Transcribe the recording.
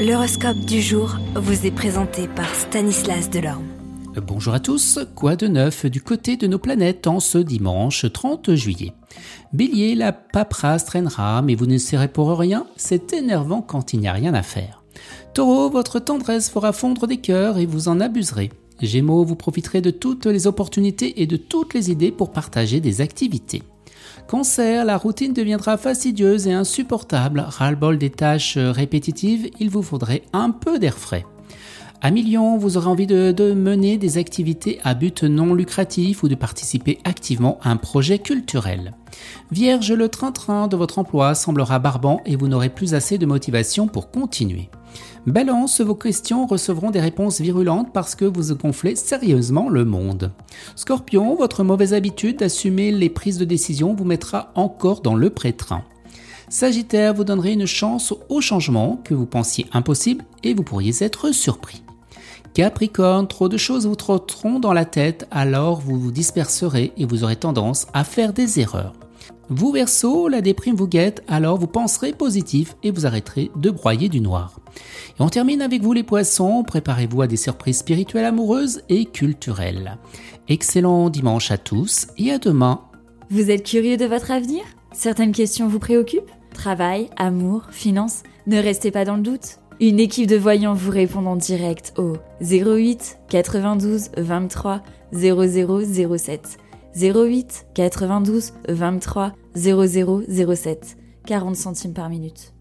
L'horoscope du jour vous est présenté par Stanislas Delorme. Bonjour à tous, quoi de neuf du côté de nos planètes en ce dimanche 30 juillet? Bélier, la paperasse traînera, mais vous ne serez pour rien, c'est énervant quand il n'y a rien à faire. Taureau, votre tendresse fera fondre des cœurs et vous en abuserez. Gémeaux, vous profiterez de toutes les opportunités et de toutes les idées pour partager des activités. Cancer, la routine deviendra fastidieuse et insupportable. Ras-le-bol des tâches répétitives, il vous faudrait un peu d'air frais. À million, vous aurez envie de, mener des activités à but non lucratif ou de participer activement à un projet culturel. Vierge, le train-train de votre emploi semblera barbant et vous n'aurez plus assez de motivation pour continuer. Balance, vos questions recevront des réponses virulentes parce que vous gonflez sérieusement le monde. Scorpion, votre mauvaise habitude d'assumer les prises de décision vous mettra encore dans le pré-train. Sagittaire, vous donnerez une chance au changement que vous pensiez impossible et vous pourriez être surpris. Capricorne, trop de choses vous trotteront dans la tête, alors vous vous disperserez et vous aurez tendance à faire des erreurs. Vous Verseau, la déprime vous guette, alors vous penserez positif et vous arrêterez de broyer du noir. Et on termine avec vous les poissons, préparez-vous à des surprises spirituelles amoureuses et culturelles. Excellent dimanche à tous et à demain. Vous êtes curieux de votre avenir? Certaines questions vous préoccupent? Travail, amour, finances Ne restez pas dans le doute. Une équipe de voyants vous répond en direct au 08 92 23 0007. 08 92 23 0007. 40 centimes par minute.